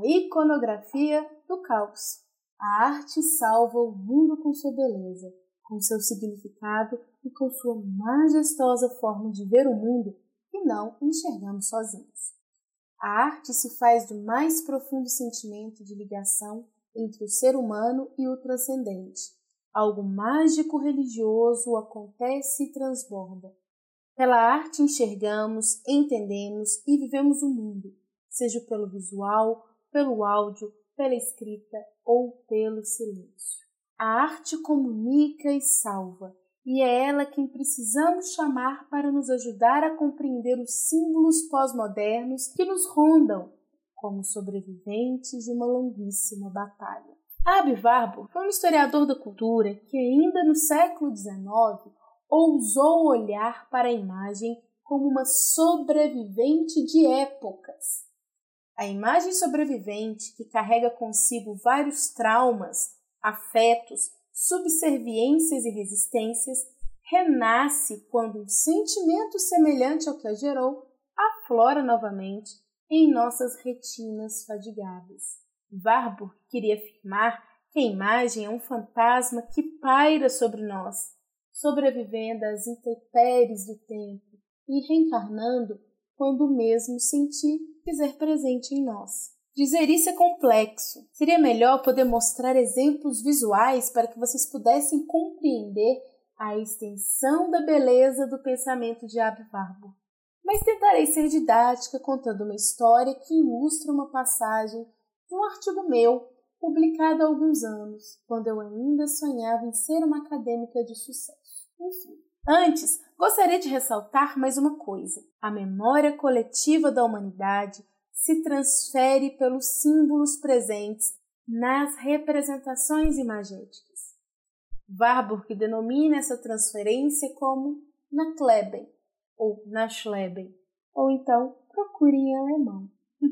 a iconografia do caos. A arte salva o mundo com sua beleza, com seu significado e com sua majestosa forma de ver o mundo que não enxergamos sozinhos. A arte se faz do mais profundo sentimento de ligação entre o ser humano e o transcendente. Algo mágico religioso acontece e transborda. Pela arte enxergamos, entendemos e vivemos o mundo, seja pelo visual, pelo áudio, pela escrita ou pelo silêncio. A arte comunica e salva, e é ela quem precisamos chamar para nos ajudar a compreender os símbolos pós-modernos que nos rondam, como sobreviventes de uma longuíssima batalha. Abbe Warburg foi um historiador da cultura que ainda no século XIX ousou olhar para a imagem como uma sobrevivente de épocas. A imagem sobrevivente, que carrega consigo vários traumas, afetos, subserviências e resistências, renasce quando um sentimento semelhante ao que a gerou aflora novamente em nossas retinas fadigadas. Warburg queria afirmar que a imagem é um fantasma que paira sobre nós, sobrevivendo às intempéries do tempo e reencarnando quando mesmo sentir fizer presente em nós. Dizer isso é complexo. Seria melhor poder mostrar exemplos visuais para que vocês pudessem compreender a extensão da beleza do pensamento de Abbe Warburg. Mas tentarei ser didática contando uma história que ilustra uma passagem de um artigo meu publicado há alguns anos, quando eu ainda sonhava em ser uma acadêmica de sucesso. Enfim, antes, gostaria de ressaltar mais uma coisa: a memória coletiva da humanidade se transfere pelos símbolos presentes nas representações imagéticas. Warburg denomina essa transferência como Nakleben ou Nachleben, ou então procure em alemão,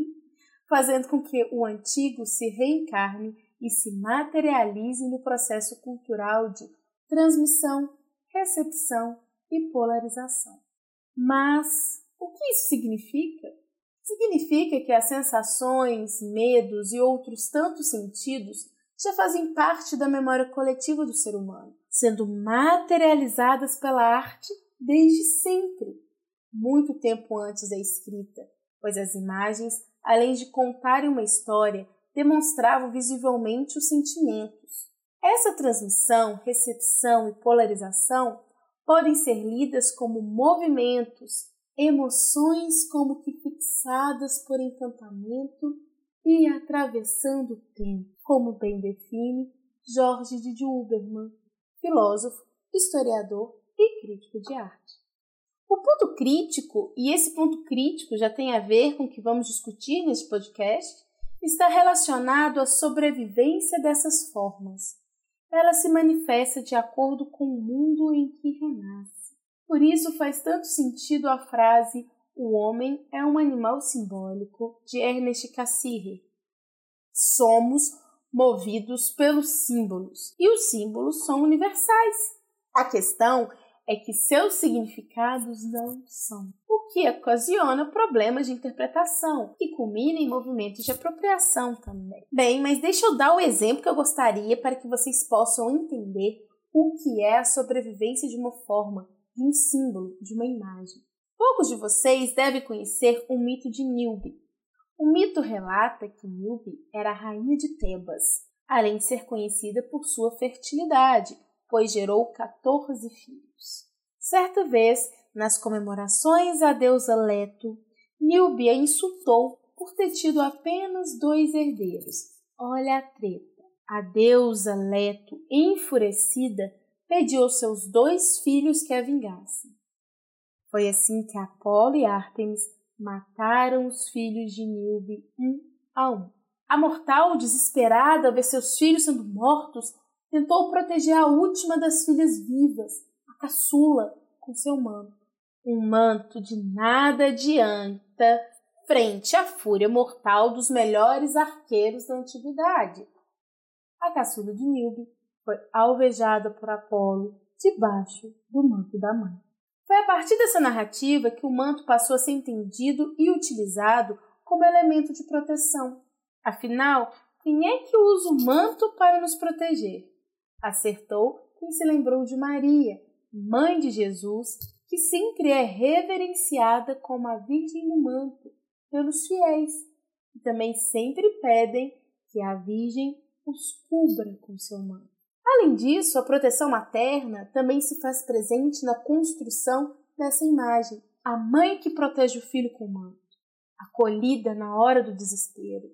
fazendo com que o antigo se reencarne e se materialize no processo cultural de transmissão, recepção e polarização. Mas o que isso significa? Significa que as sensações, medos e outros tantos sentidos já fazem parte da memória coletiva do ser humano, sendo materializadas pela arte desde sempre, muito tempo antes da escrita, pois as imagens, além de contarem uma história, demonstravam visivelmente os sentimentos. Essa transmissão, recepção e polarização podem ser lidas como movimentos, emoções como que fixadas por encantamento e atravessando o tempo, como bem define Jorge de Huberman, filósofo, historiador e crítico de arte. O ponto crítico, e esse ponto crítico já tem a ver com o que vamos discutir neste podcast, está relacionado à sobrevivência dessas formas. Ela se manifesta de acordo com o mundo em que renasce. Por isso faz tanto sentido a frase o homem é um animal simbólico de Ernest Cassirer. Somos movidos pelos símbolos e os símbolos são universais. A questão é que seus significados não são, o que ocasiona problemas de interpretação e culmina em movimentos de apropriação também. Bem, mas deixa eu dar o exemplo que eu gostaria para que vocês possam entender o que é a sobrevivência de uma forma de um símbolo, de uma imagem. Poucos de vocês devem conhecer o mito de Nilbe. O mito relata que Nilbe era a rainha de Tebas, além de ser conhecida por sua fertilidade, pois gerou 14 filhos. Certa vez, nas comemorações à deusa Leto, Nilbe a insultou por ter tido apenas dois herdeiros. Olha a treta. A deusa Leto, enfurecida, pediu aos seus dois filhos que a vingassem. Foi assim que Apolo e Ártemis mataram os filhos de Nilbe um a um. A mortal, desesperada ao ver seus filhos sendo mortos, tentou proteger a última das filhas vivas, a caçula, com seu manto. Um manto de nada adianta frente à fúria mortal dos melhores arqueiros da antiguidade. A caçula de Nilbe foi alvejada por Apolo debaixo do manto da mãe. Foi a partir dessa narrativa que o manto passou a ser entendido e utilizado como elemento de proteção. Afinal, quem é que usa o manto para nos proteger? Acertou quem se lembrou de Maria, mãe de Jesus, que sempre é reverenciada como a Virgem no manto pelos fiéis, que também sempre pedem que a Virgem os cubra com seu manto. Além disso, a proteção materna também se faz presente na construção dessa imagem. A mãe que protege o filho com o manto, acolhida na hora do desespero.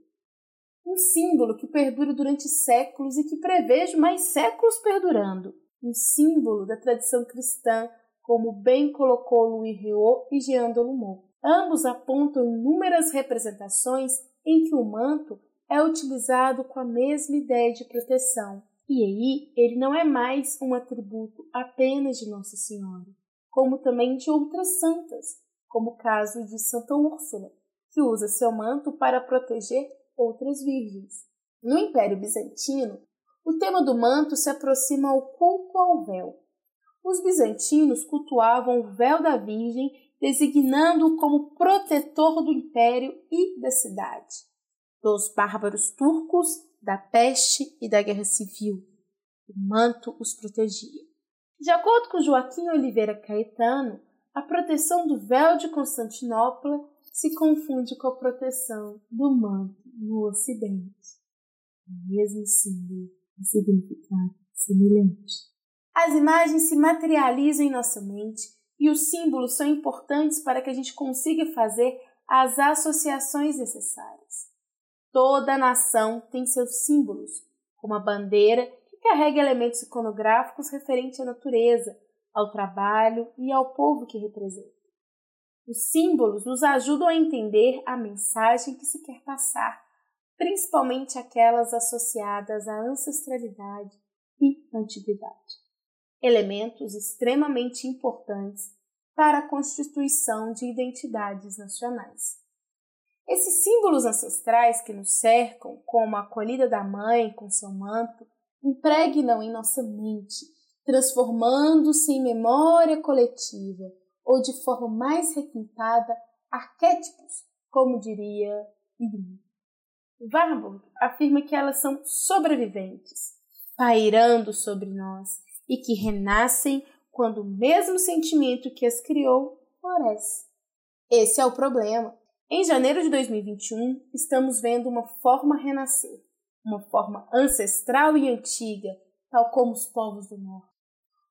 Um símbolo que perdura durante séculos e que prevejo mais séculos perdurando. Um símbolo da tradição cristã, como bem colocou Louis Réau e Jean Dolumont. Ambos apontam inúmeras representações em que o manto é utilizado com a mesma ideia de proteção. E aí, ele não é mais um atributo apenas de Nossa Senhora, como também de outras santas, como o caso de Santa Úrsula, que usa seu manto para proteger outras virgens. No Império Bizantino, o tema do manto se aproxima ao culto ao véu. Os bizantinos cultuavam o véu da Virgem, designando-o como protetor do império e da cidade dos bárbaros turcos, da peste e da guerra civil. O manto os protegia. De acordo com Joaquim Oliveira Caetano, a proteção do véu de Constantinopla se confunde com a proteção do manto no Ocidente. O mesmo símbolo e significado semelhante. As imagens se materializam em nossa mente e os símbolos são importantes para que a gente consiga fazer as associações necessárias. Toda nação tem seus símbolos, como a bandeira, que carrega elementos iconográficos referentes à natureza, ao trabalho e ao povo que representa. Os símbolos nos ajudam a entender a mensagem que se quer passar, principalmente aquelas associadas à ancestralidade e antiguidade. Elementos extremamente importantes para a constituição de identidades nacionais. Esses símbolos ancestrais que nos cercam, como a acolhida da mãe com seu manto, impregnam em nossa mente, transformando-se em memória coletiva ou de forma mais requintada, arquétipos, como diria Igni. Warburg afirma que elas são sobreviventes, pairando sobre nós e que renascem quando o mesmo sentimento que as criou floresce. Esse é o problema. Em janeiro de 2021, estamos vendo uma forma renascer, uma forma ancestral e antiga, tal como os povos do norte.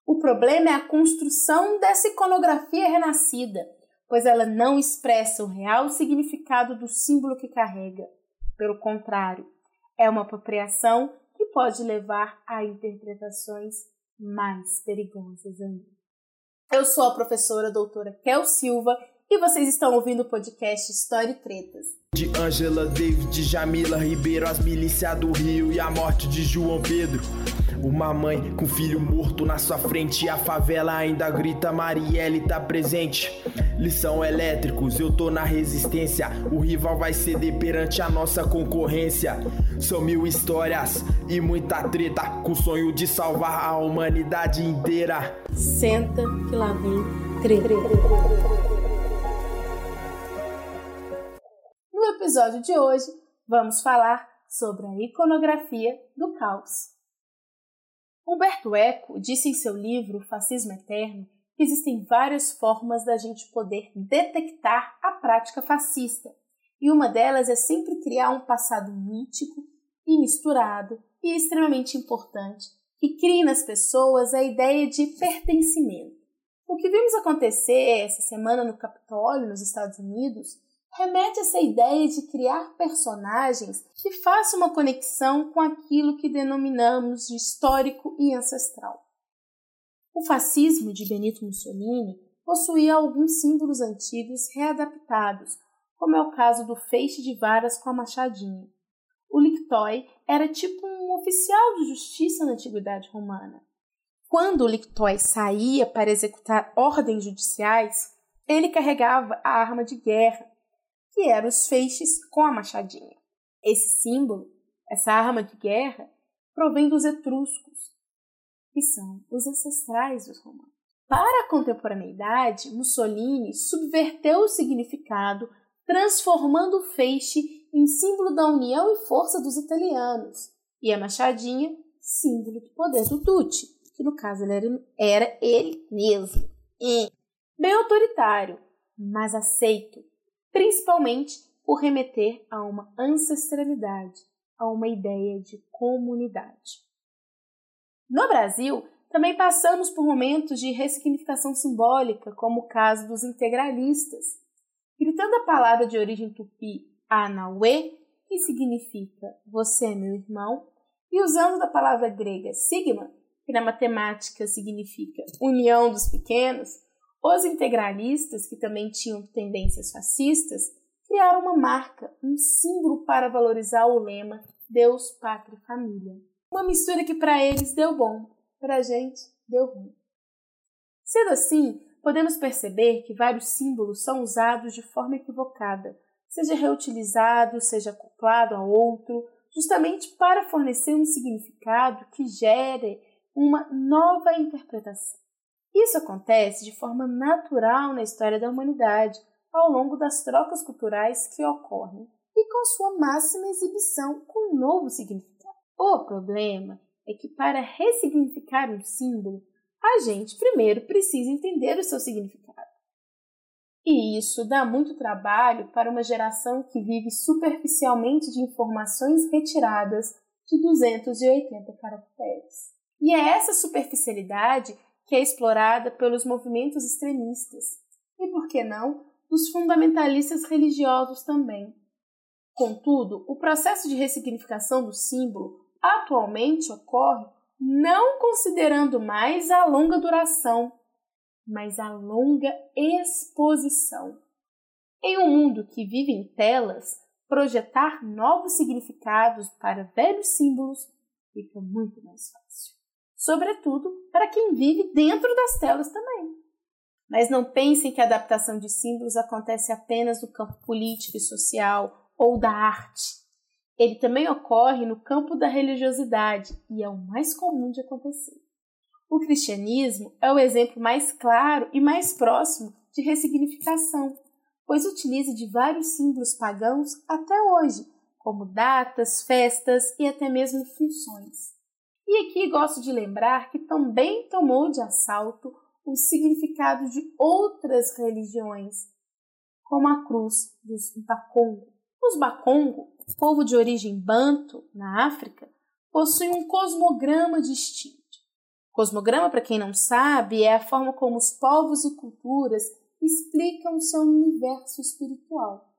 O problema é a construção dessa iconografia renascida, pois ela não expressa o real significado do símbolo que carrega. Pelo contrário, é uma apropriação que pode levar a interpretações mais perigosas ainda. Eu sou a professora doutora Kel Silva e vocês estão ouvindo o podcast História e Tretas. De Angela David, Jamila Ribeiro, as milícias do Rio e a morte de João Pedro. Uma mãe com filho morto na sua frente a favela ainda grita Marielle tá presente. Lição elétricos, eu tô na resistência. O rival vai ceder perante a nossa concorrência. São mil histórias e muita treta com o sonho de salvar a humanidade inteira. Senta que lá vem treta. episódio de hoje, vamos falar sobre a iconografia do caos. Humberto Eco disse em seu livro Fascismo Eterno que existem várias formas da gente poder detectar a prática fascista, e uma delas é sempre criar um passado mítico e misturado e extremamente importante que crie nas pessoas a ideia de pertencimento. O que vimos acontecer essa semana no Capitólio, nos Estados Unidos, remete essa ideia de criar personagens que façam uma conexão com aquilo que denominamos de histórico e ancestral. O fascismo de Benito Mussolini possuía alguns símbolos antigos readaptados, como é o caso do feixe de varas com a machadinha. O lictói era tipo um oficial de justiça na antiguidade romana. Quando o lictói saía para executar ordens judiciais, ele carregava a arma de guerra que eram os feixes com a machadinha. Esse símbolo, essa arma de guerra, provém dos etruscos, que são os ancestrais dos romanos. Para a contemporaneidade, Mussolini subverteu o significado, transformando o feixe em símbolo da união e força dos italianos, e a machadinha, símbolo do poder do Duce, que no caso ele era, era ele mesmo. E, bem autoritário, mas aceito, principalmente por remeter a uma ancestralidade, a uma ideia de comunidade. No Brasil, também passamos por momentos de ressignificação simbólica, como o caso dos integralistas, gritando a palavra de origem tupi Anauê, que significa você é meu irmão, e usando da palavra grega sigma, que na matemática significa união dos pequenos, os integralistas, que também tinham tendências fascistas, criaram uma marca, um símbolo para valorizar o lema Deus, Pátria e Família. Uma mistura que para eles deu bom, para a gente deu ruim. Sendo assim, podemos perceber que vários símbolos são usados de forma equivocada, seja reutilizado, seja acoplado a outro, justamente para fornecer um significado que gere uma nova interpretação. Isso acontece de forma natural na história da humanidade, ao longo das trocas culturais que ocorrem e com sua máxima exibição com um novo significado. O problema é que para ressignificar um símbolo, a gente primeiro precisa entender o seu significado. E isso dá muito trabalho para uma geração que vive superficialmente de informações retiradas de 280 caracteres. E é essa superficialidade que é explorada pelos movimentos extremistas e, por que não, dos fundamentalistas religiosos também. Contudo, o processo de ressignificação do símbolo atualmente ocorre não considerando mais a longa duração mas a longa exposição. Em um mundo que vive em telas, projetar novos significados para velhos símbolos fica muito mais fácil. Sobretudo para quem vive dentro das telas também. Mas não pensem que a adaptação de símbolos acontece apenas no campo político e social ou da arte. Ele também ocorre no campo da religiosidade e é o mais comum de acontecer. O cristianismo é o exemplo mais claro e mais próximo de ressignificação, pois utiliza de vários símbolos pagãos até hoje, como datas, festas e até mesmo funções. E aqui gosto de lembrar que também tomou de assalto o significado de outras religiões, como a cruz dos Bakongo. Os Bakongo, povo de origem banto na África, possuem um cosmograma distinto Cosmograma, para quem não sabe, é a forma como os povos e culturas explicam seu universo espiritual.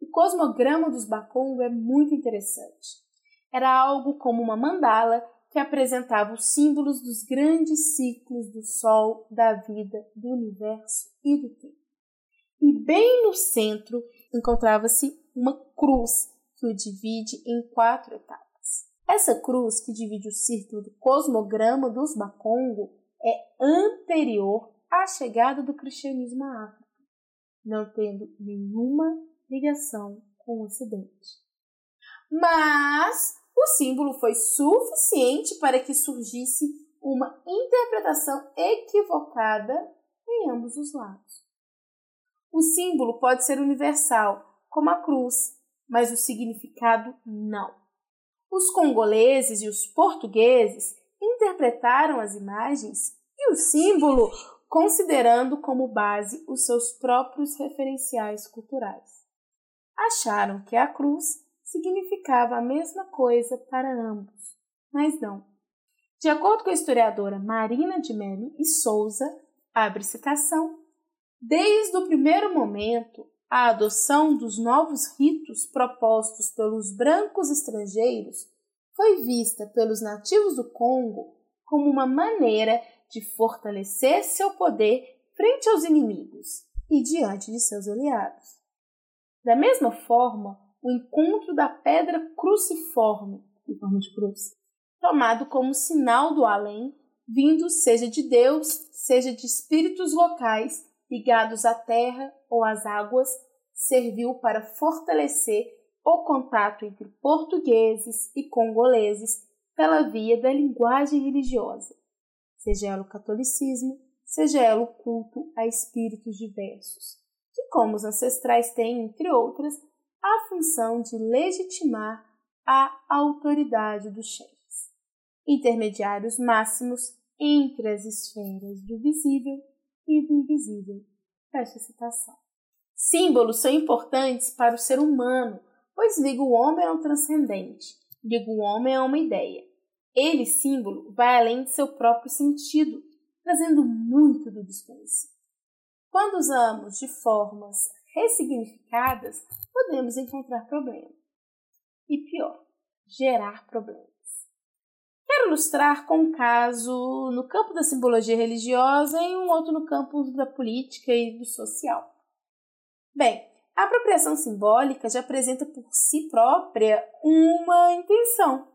O cosmograma dos Bakongo é muito interessante. Era algo como uma mandala que apresentava os símbolos dos grandes ciclos do Sol, da vida, do universo e do tempo. E bem no centro encontrava-se uma cruz que o divide em quatro etapas. Essa cruz que divide o círculo do cosmograma dos Bakongo é anterior à chegada do cristianismo à África, não tendo nenhuma ligação com o Ocidente. Mas o símbolo foi suficiente para que surgisse uma interpretação equivocada em ambos os lados. O símbolo pode ser universal, como a cruz, mas o significado não. Os congoleses e os portugueses interpretaram as imagens e o símbolo considerando como base os seus próprios referenciais culturais. Acharam que a cruz significava a mesma coisa para ambos, mas não. De acordo com a historiadora Marina de Melo e Souza, abre citação, desde o primeiro momento, a adoção dos novos ritos propostos pelos brancos estrangeiros foi vista pelos nativos do Congo como uma maneira de fortalecer seu poder frente aos inimigos e diante de seus aliados. Da mesma forma, o encontro da pedra cruciforme, em forma de cruz, tomado como sinal do além, vindo seja de Deus, seja de espíritos locais ligados à terra ou às águas, serviu para fortalecer o contato entre portugueses e congoleses pela via da linguagem religiosa, seja ela o catolicismo, seja ela o culto a espíritos diversos, que, como os ancestrais têm, entre outras, a função de legitimar a autoridade dos chefes, intermediários máximos entre as esferas do visível e do invisível. Fecha citação. Símbolos são importantes para o ser humano, pois liga o homem ao transcendente, liga o homem a uma ideia. Ele, símbolo, vai além de seu próprio sentido, trazendo muito do desconhecido. Quando usamos de formas ressignificadas, podemos encontrar problemas. E pior, gerar problemas. Quero ilustrar com um caso no campo da simbologia religiosa e um outro no campo da política e do social. Bem, a apropriação simbólica já apresenta por si própria uma intenção,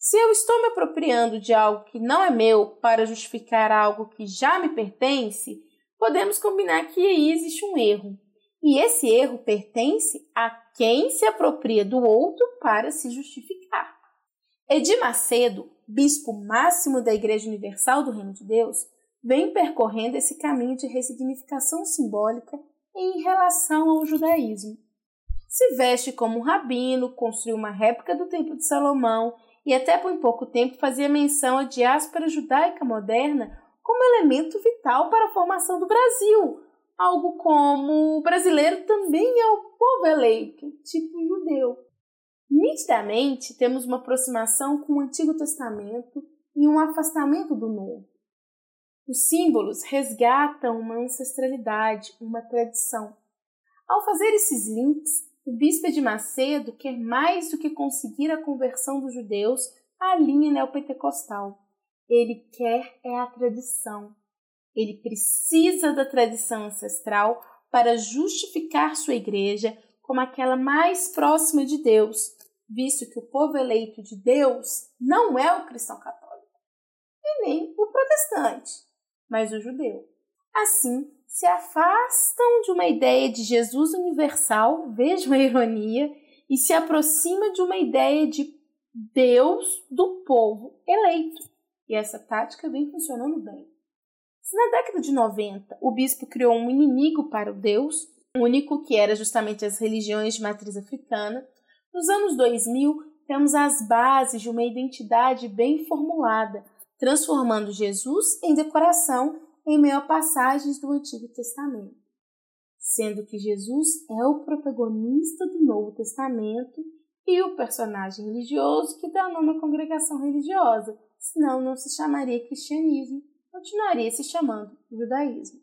se eu estou me apropriando de algo que não é meu para justificar algo que já me pertence, podemos combinar que aí existe um erro. E esse erro pertence a quem se apropria do outro para se justificar. Edir Macedo, bispo máximo da Igreja Universal do Reino de Deus, vem percorrendo esse caminho de ressignificação simbólica em relação ao judaísmo. Se veste como um rabino, construiu uma réplica do Templo de Salomão e até por pouco tempo fazia menção à diáspora judaica moderna como elemento vital para a formação do Brasil, algo como o brasileiro também é o povo eleito, tipo judeu. Nitidamente, temos uma aproximação com o Antigo Testamento e um afastamento do Novo. Os símbolos resgatam uma ancestralidade, uma tradição. Ao fazer esses links, o bispo de Macedo quer mais do que conseguir a conversão dos judeus à linha neopentecostal. Ele quer é a tradição. Ele precisa da tradição ancestral para justificar sua igreja como aquela mais próxima de Deus, visto que o povo eleito de Deus não é o cristão católico e nem o protestante, mas o judeu. Assim, se afastam de uma ideia de Jesus universal, vejam a ironia, e se aproxima de uma ideia de Deus do povo eleito. E essa tática vem funcionando bem. Se na década de 90 o bispo criou um inimigo para o Deus, único que era justamente as religiões de matriz africana, nos anos 2000 temos as bases de uma identidade bem formulada, transformando Jesus em decoração em meio a passagens do Antigo Testamento, sendo que Jesus é o protagonista do Novo Testamento e o personagem religioso que dá nome à congregação religiosa, senão não se chamaria cristianismo, continuaria se chamando judaísmo.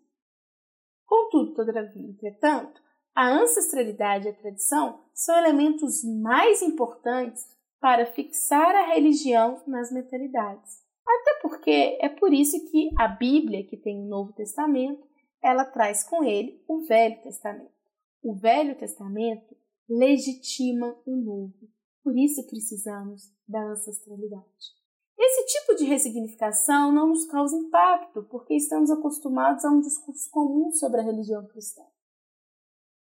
Contudo, todavia, entretanto, a ancestralidade e a tradição são elementos mais importantes para fixar a religião nas mentalidades. Até porque é por isso que a Bíblia, que tem o Novo Testamento, ela traz com ele o Velho Testamento. O Velho Testamento legitima o Novo. Por isso precisamos da ancestralidade. Esse tipo de ressignificação não nos causa impacto, porque estamos acostumados a um discurso comum sobre a religião cristã.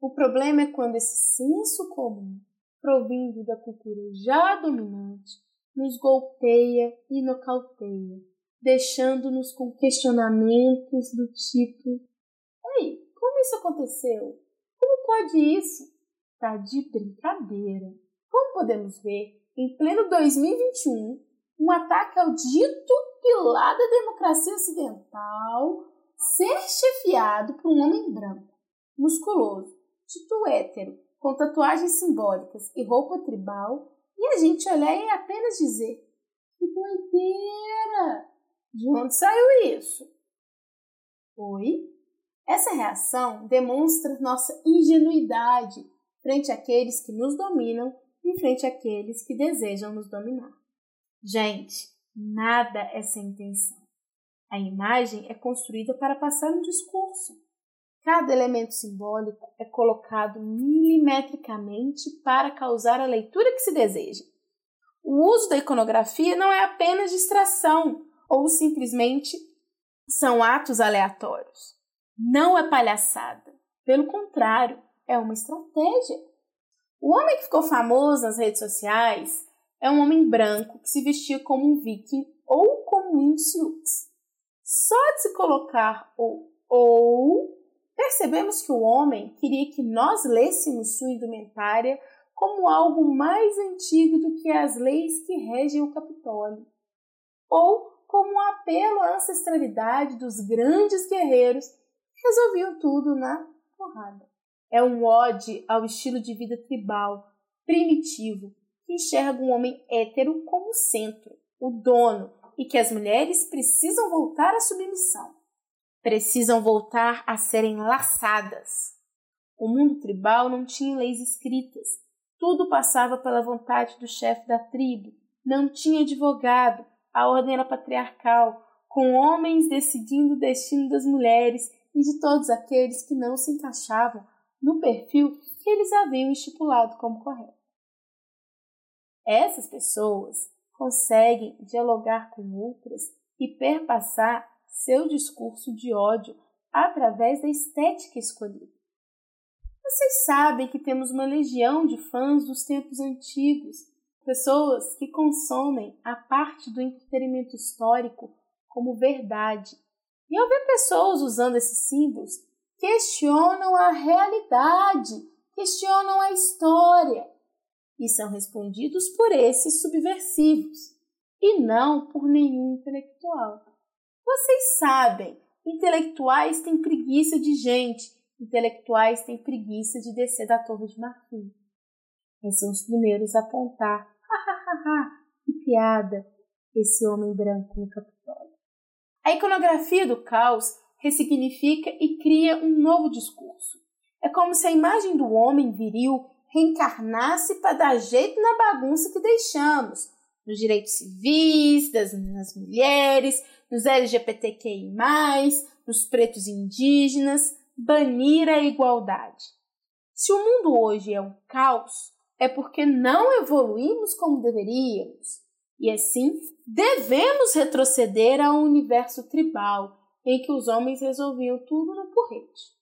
O problema é quando esse senso comum, provindo da cultura já dominante, nos golpeia e nocauteia, deixando-nos com questionamentos do tipo: Ei, como isso aconteceu? Como pode isso? Tá de brincadeira. Como podemos ver, em pleno 2021, um ataque ao dito pilar da democracia ocidental ser chefiado por um homem branco, musculoso, dito hétero, com tatuagens simbólicas e roupa tribal, e a gente olhar e apenas dizer: Que doideira! De onde saiu isso? Oi? Essa reação demonstra nossa ingenuidade frente àqueles que nos dominam e frente àqueles que desejam nos dominar. Gente, nada é sem intenção. A imagem é construída para passar um discurso. Cada elemento simbólico é colocado milimetricamente para causar a leitura que se deseja. O uso da iconografia não é apenas distração ou simplesmente são atos aleatórios. Não é palhaçada. Pelo contrário, é uma estratégia. O homem que ficou famoso nas redes sociais é um homem branco que se vestia como um viking ou como um sioux. Só de se colocar o ou percebemos que o homem queria que nós lêssemos sua indumentária como algo mais antigo do que as leis que regem o Capitólio, ou como um apelo à ancestralidade dos grandes guerreiros que resolviam tudo na porrada. É um ode ao estilo de vida tribal, primitivo, que enxerga o homem hétero como centro, o dono, e que as mulheres precisam voltar à submissão. Precisam voltar a serem laçadas. O mundo tribal não tinha leis escritas. Tudo passava pela vontade do chefe da tribo. Não tinha advogado. A ordem era patriarcal, com homens decidindo o destino das mulheres e de todos aqueles que não se encaixavam no perfil que eles haviam estipulado como correto. Essas pessoas conseguem dialogar com outras e perpassar seu discurso de ódio através da estética escolhida. Vocês sabem que temos uma legião de fãs dos tempos antigos, pessoas que consomem a parte do entretenimento histórico como verdade. E ao ver pessoas usando esses símbolos, questionam a realidade, questionam a história e são respondidos por esses subversivos e não por nenhum intelectual. Vocês sabem, intelectuais têm preguiça de gente, intelectuais têm preguiça de descer da torre de marfim. Eles são os primeiros a apontar, ha, que piada, esse homem branco no Capitólio. A iconografia do caos ressignifica e cria um novo discurso. É como se a imagem do homem viril reencarnasse para dar jeito na bagunça que deixamos, nos direitos civis, das, das mulheres, nos LGBTQI, nos pretos indígenas, banir a igualdade. Se o mundo hoje é um caos, é porque não evoluímos como deveríamos. E assim, devemos retroceder a um universo tribal em que os homens resolviam tudo no porrete.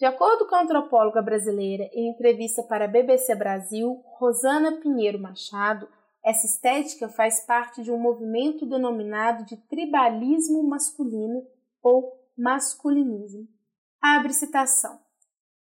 De acordo com a antropóloga brasileira em entrevista para a BBC Brasil, Rosana Pinheiro Machado, essa estética faz parte de um movimento denominado de tribalismo masculino ou masculinismo. Abre citação.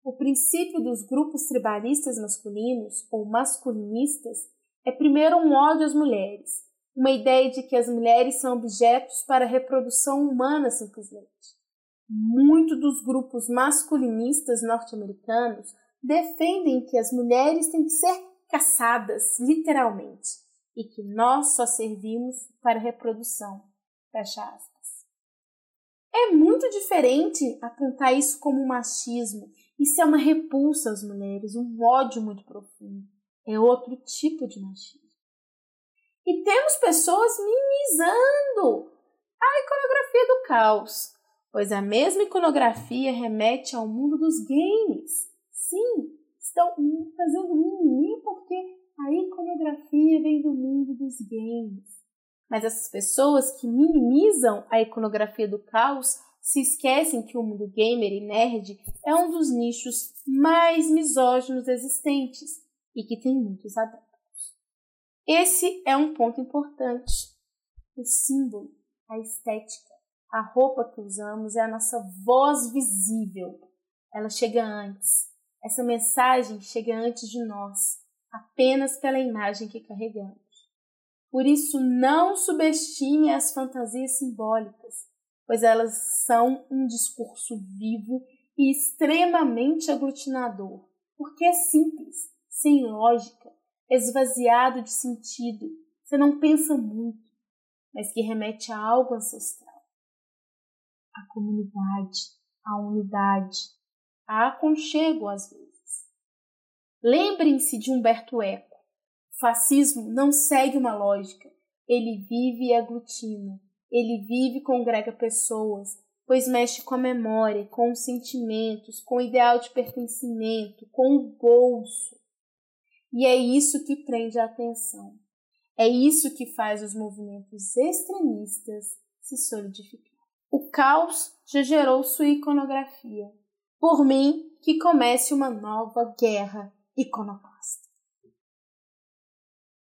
O princípio dos grupos tribalistas masculinos ou masculinistas é primeiro um ódio às mulheres, uma ideia de que as mulheres são objetos para a reprodução humana simplesmente. Muitos dos grupos masculinistas norte-americanos defendem que as mulheres têm que ser caçadas, literalmente, e que nós só servimos para reprodução. Fecha aspas. É muito diferente apontar isso como machismo. Isso é uma repulsa às mulheres, um ódio muito profundo. É outro tipo de machismo. E temos pessoas minimizando a iconografia do caos, pois a mesma iconografia remete ao mundo dos games. Sim, estão fazendo mimimi porque a iconografia vem do mundo dos games. Mas essas pessoas que minimizam a iconografia do caos se esquecem que o mundo gamer e nerd é um dos nichos mais misóginos existentes e que tem muitos adeptos. Esse é um ponto importante. O símbolo, a estética a roupa que usamos é a nossa voz visível. Ela chega antes. Essa mensagem chega antes de nós, apenas pela imagem que carregamos. Por isso, não subestime as fantasias simbólicas, pois elas são um discurso vivo e extremamente aglutinador, porque é simples, sem lógica, esvaziado de sentido, você não pensa muito, mas que remete a algo ancestral a comunidade, a unidade, a aconchego às vezes. Lembrem-se de Humberto Eco. O fascismo não segue uma lógica, ele vive e aglutina, ele vive e congrega pessoas, pois mexe com a memória, com os sentimentos, com o ideal de pertencimento, com o bolso. E é isso que prende a atenção. É isso que faz os movimentos extremistas se solidificar. Caos já gerou sua iconografia. Por mim, que comece uma nova guerra iconoclasta.